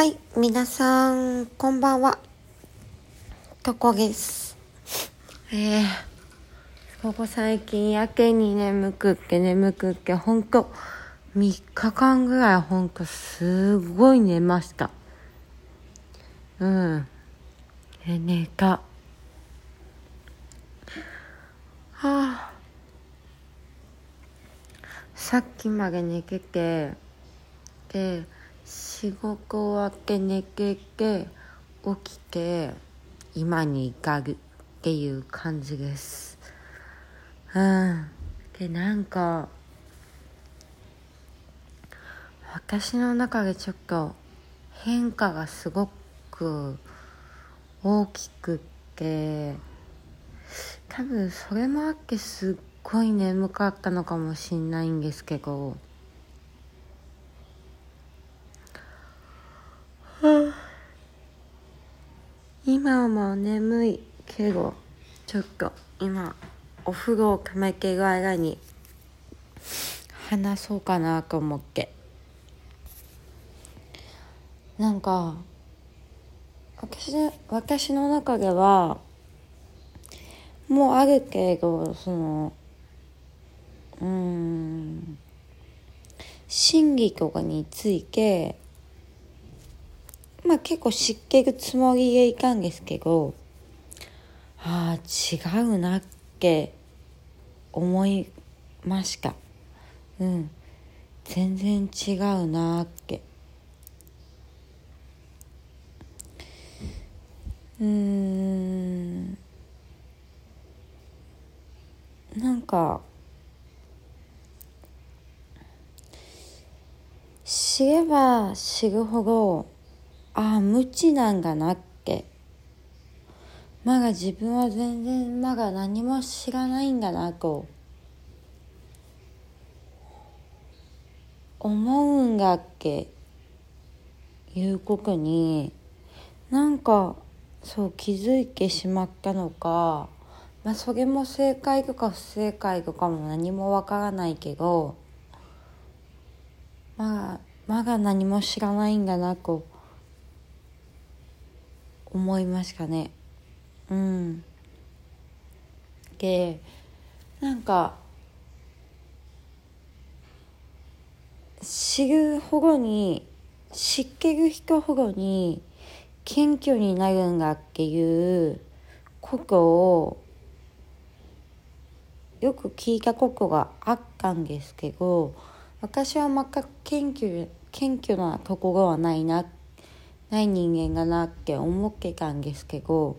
はい、皆さん、こんばんは。とこです。えー、ここ最近やけに眠くって眠くって、ほんと、3日間ぐらいほんとすごい寝ました。うん。え、寝た。はあ。さっきまで寝てて、で、仕事終わって寝てて起きて今に至るっていう感じです。うん。でなんか私の中でちょっと変化がすごく大きくって多分それもあってすっごい眠かったのかもしんないんですけど今も眠いけどちょっと今お風呂をためてる間に話そうかなと思って。なんか私私の中ではもうあるけどそのうん心理とかについてまあ結構知ってるつもりでいたんですけどああ違うなって思いました。うん。全然違うなって。うん。なんか知れば知るほどああ無知なんだなって。まだ自分は全然まだ何も知らないんだなと。思うんだっけ？いうことになんかそう気づいてしまったのか。まあそれも正解とか不正解とかも何もわからないけど。まあまだ何も知らないんだなと。思いましたね。うん。でなんか知るほどに知ってる人ほどに謙虚になるんだっていうことをよく聞いたことがあったんですけど私は全く謙虚謙虚なところはないなっない人間だなって思ってたんですけど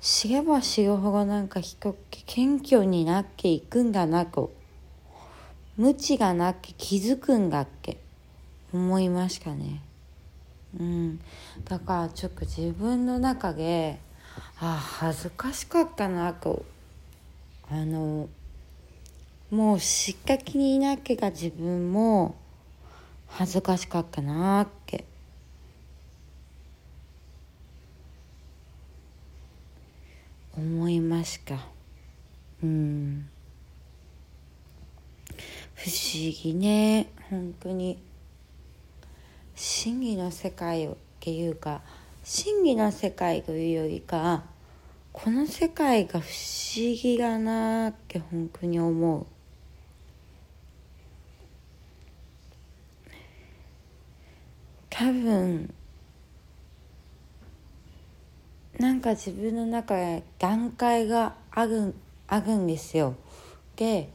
知れば知るほどなんか人って謙虚になっていくんだなと無知がなって気づくんだって思いましたね。うん。だからちょっと自分の中であ恥ずかしかったなとあのもうしっかきにいなきゃ自分も恥ずかしかったなって思いました。うん。不思議ね。本当に。真理の世界っていうか真理の世界というよりかこの世界が不思議だなって本当に思う。多分なんか自分の中で段階があるあるんですよ。で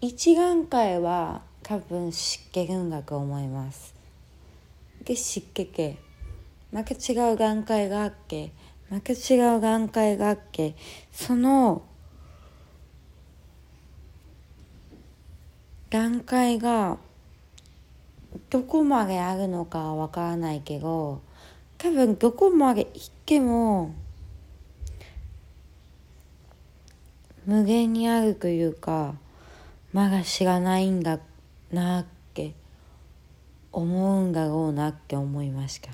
一段階は多分湿気るんだと思います。で湿気けまた違う段階があってまた違う段階があってその段階がどこまであるのかはわからないけど多分どこまで行っても無限にあるというかまだ知らないんだなって思うんだろうなって思いました。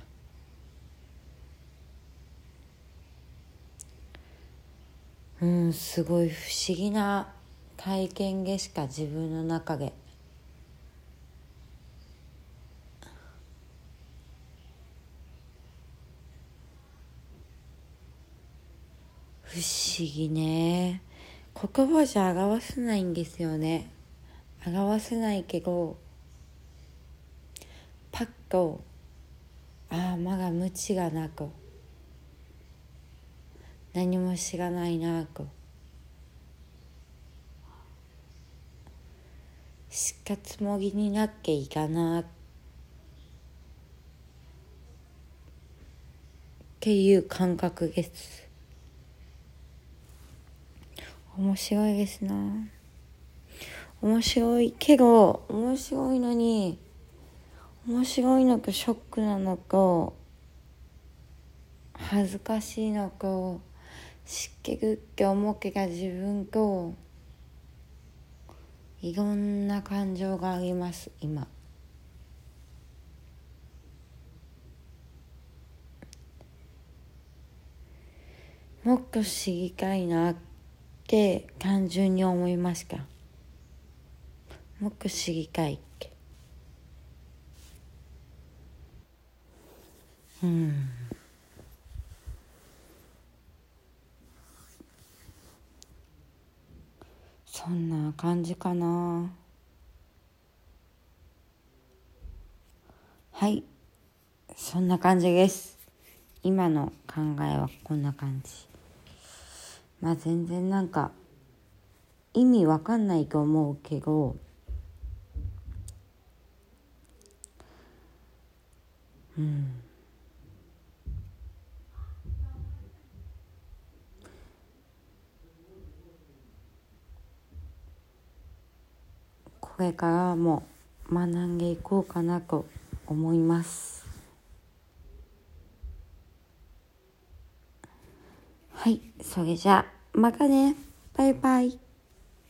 うんすごい不思議な体験でしか自分の中で不思議ね。言葉じゃ表せないんですよね。表せないけどパッとああまだ無知がなく何も知らないなくしかつもぎになっけいかなっていう感覚です。面白いですな面白いけど面白いのに面白いのかショックなのか恥ずかしいのか湿気ぐって思うけが自分といろんな感情があります今。もっと知りたいなって単純に思いました。もっと知りたいってうん。そんな感じかな。はい。そんな感じです。今の考えはこんな感じ。まあ全然なんか意味わかんないと思うけどうん。これからも学んでいこうかなと思います。はい。それじゃあまたね。バイバイ。